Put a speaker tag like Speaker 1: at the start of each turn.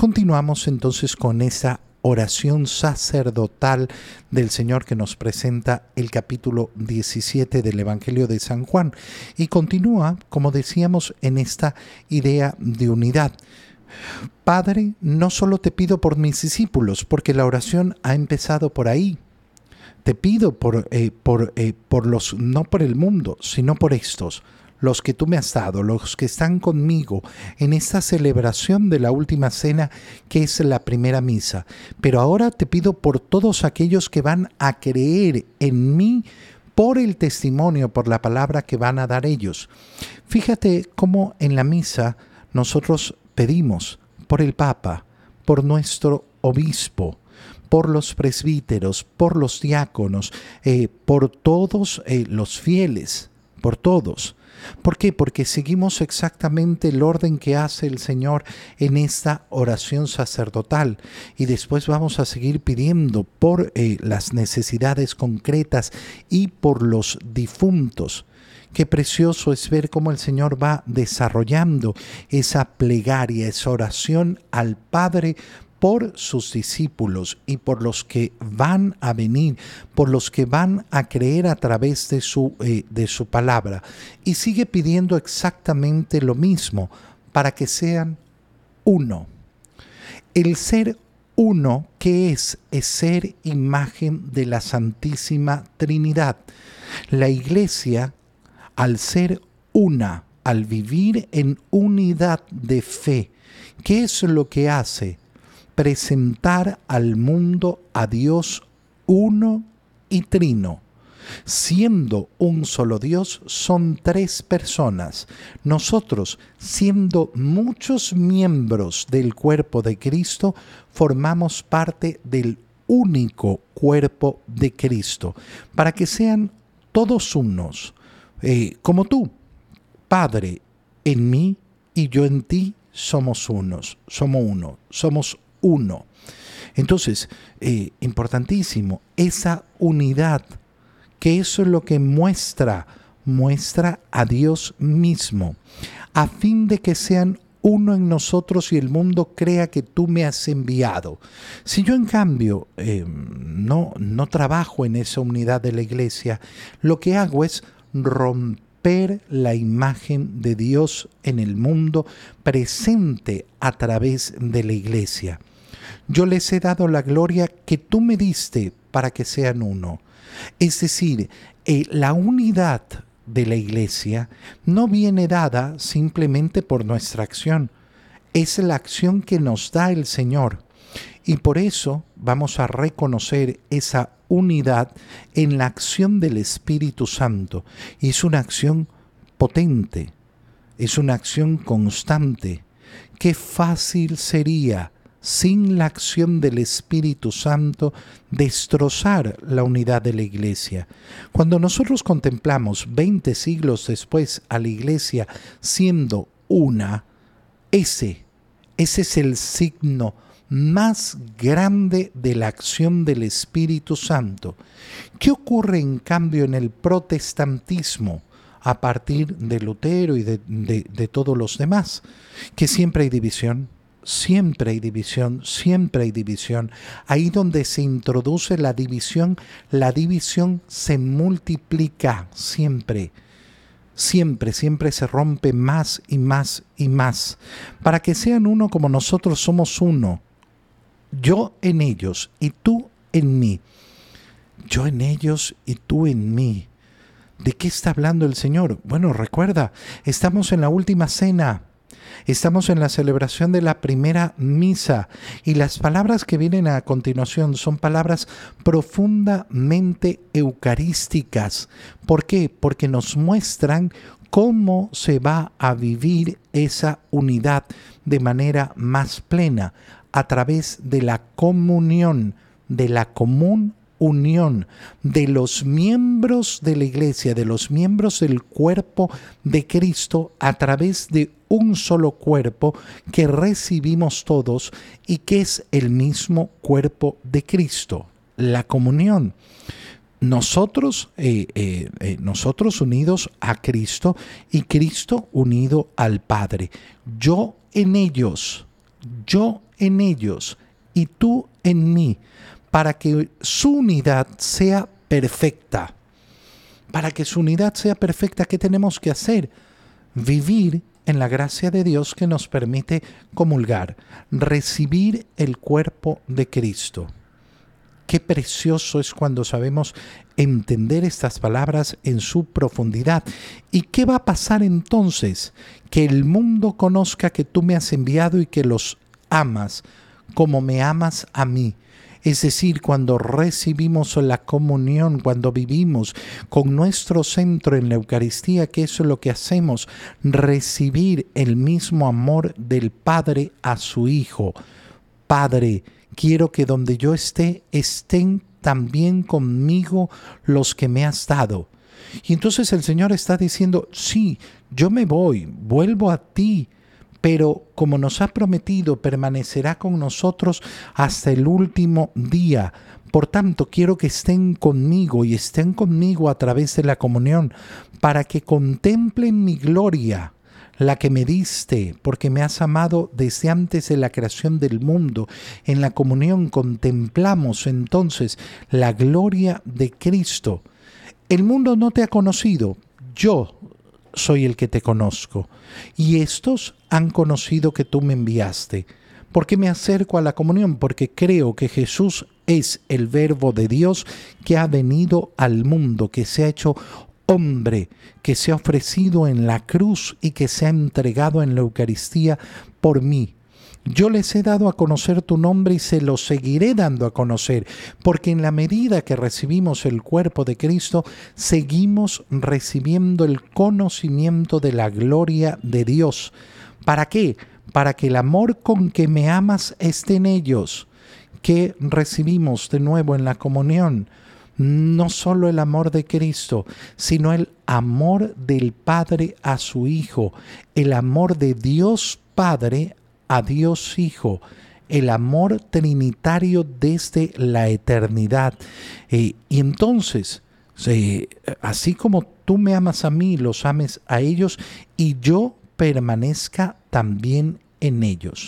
Speaker 1: Continuamos entonces con esa oración sacerdotal del Señor que nos presenta el capítulo 17 del Evangelio de San Juan y continúa, como decíamos, en esta idea de unidad. Padre, no solo te pido por mis discípulos, porque la oración ha empezado por ahí. Te pido por, eh, por, eh, por los, no por el mundo, sino por estos, los que tú me has dado, los que están conmigo en esta celebración de la última cena que es la primera misa. Pero ahora te pido por todos aquellos que van a creer en mí por el testimonio, por la palabra que van a dar ellos. Fíjate cómo en la misa nosotros pedimos por el Papa, por nuestro obispo, por los presbíteros, por los diáconos, eh, por todos eh, los fieles, por todos. ¿Por qué? Porque seguimos exactamente el orden que hace el Señor en esta oración sacerdotal y después vamos a seguir pidiendo por eh, las necesidades concretas y por los difuntos. Qué precioso es ver cómo el Señor va desarrollando esa plegaria, esa oración al Padre por sus discípulos y por los que van a venir, por los que van a creer a través de su, eh, de su palabra. Y sigue pidiendo exactamente lo mismo, para que sean uno. El ser uno, que es? Es ser imagen de la Santísima Trinidad. La iglesia, al ser una, al vivir en unidad de fe, ¿qué es lo que hace? Presentar al mundo a Dios uno y trino. Siendo un solo Dios, son tres personas. Nosotros, siendo muchos miembros del cuerpo de Cristo, formamos parte del único cuerpo de Cristo, para que sean todos unos, eh, como tú, Padre, en mí y yo en ti, somos unos, somos uno, somos uno. Entonces, eh, importantísimo, esa unidad, que eso es lo que muestra, muestra a Dios mismo, a fin de que sean uno en nosotros y el mundo crea que tú me has enviado. Si yo en cambio eh, no, no trabajo en esa unidad de la iglesia, lo que hago es romper la imagen de Dios en el mundo presente a través de la iglesia yo les he dado la gloria que tú me diste para que sean uno. Es decir, eh, la unidad de la iglesia no viene dada simplemente por nuestra acción, es la acción que nos da el Señor. Y por eso vamos a reconocer esa unidad en la acción del Espíritu Santo. Y es una acción potente, es una acción constante. Qué fácil sería sin la acción del Espíritu Santo, destrozar la unidad de la iglesia. Cuando nosotros contemplamos 20 siglos después a la iglesia siendo una, ese, ese es el signo más grande de la acción del Espíritu Santo. ¿Qué ocurre en cambio en el protestantismo? a partir de Lutero y de, de todos los demás, que siempre hay división, siempre hay división, siempre hay división. Ahí donde se introduce la división, la división se multiplica siempre. Siempre, siempre se rompe más y más y más. Para que sean uno como nosotros somos uno. Yo en ellos y tú en mí. Yo en ellos y tú en mí. ¿De qué está hablando el Señor? Bueno, recuerda, estamos en la última cena Estamos en la celebración de la primera misa y las palabras que vienen a continuación son palabras profundamente eucarísticas. ¿Por qué? Porque nos muestran cómo se va a vivir esa unidad de manera más plena a través de la comunión, de la común unión de los miembros de la iglesia, de los miembros del cuerpo de Cristo a través de un solo cuerpo que recibimos todos y que es el mismo cuerpo de Cristo, la comunión. Nosotros, eh, eh, eh, nosotros unidos a Cristo y Cristo unido al Padre. Yo en ellos, yo en ellos y tú en mí, para que su unidad sea perfecta. Para que su unidad sea perfecta, ¿qué tenemos que hacer? Vivir en la gracia de Dios que nos permite comulgar, recibir el cuerpo de Cristo. Qué precioso es cuando sabemos entender estas palabras en su profundidad. ¿Y qué va a pasar entonces? Que el mundo conozca que tú me has enviado y que los amas como me amas a mí. Es decir, cuando recibimos la comunión, cuando vivimos con nuestro centro en la Eucaristía, que es lo que hacemos, recibir el mismo amor del Padre a su Hijo. Padre, quiero que donde yo esté estén también conmigo los que me has dado. Y entonces el Señor está diciendo, sí, yo me voy, vuelvo a ti, pero como nos ha prometido, permanecerá con nosotros hasta el último día. Por tanto, quiero que estén conmigo y estén conmigo a través de la comunión, para que contemplen mi gloria la que me diste, porque me has amado desde antes de la creación del mundo. En la comunión contemplamos entonces la gloria de Cristo. El mundo no te ha conocido, yo soy el que te conozco, y estos han conocido que tú me enviaste. ¿Por qué me acerco a la comunión? Porque creo que Jesús es el verbo de Dios que ha venido al mundo, que se ha hecho hombre que se ha ofrecido en la cruz y que se ha entregado en la Eucaristía por mí. Yo les he dado a conocer tu nombre y se lo seguiré dando a conocer, porque en la medida que recibimos el cuerpo de Cristo, seguimos recibiendo el conocimiento de la gloria de Dios. ¿Para qué? Para que el amor con que me amas esté en ellos, que recibimos de nuevo en la comunión no solo el amor de Cristo, sino el amor del Padre a su Hijo, el amor de Dios Padre a Dios Hijo, el amor trinitario desde la eternidad. Eh, y entonces, así como tú me amas a mí, los ames a ellos, y yo permanezca también en ellos.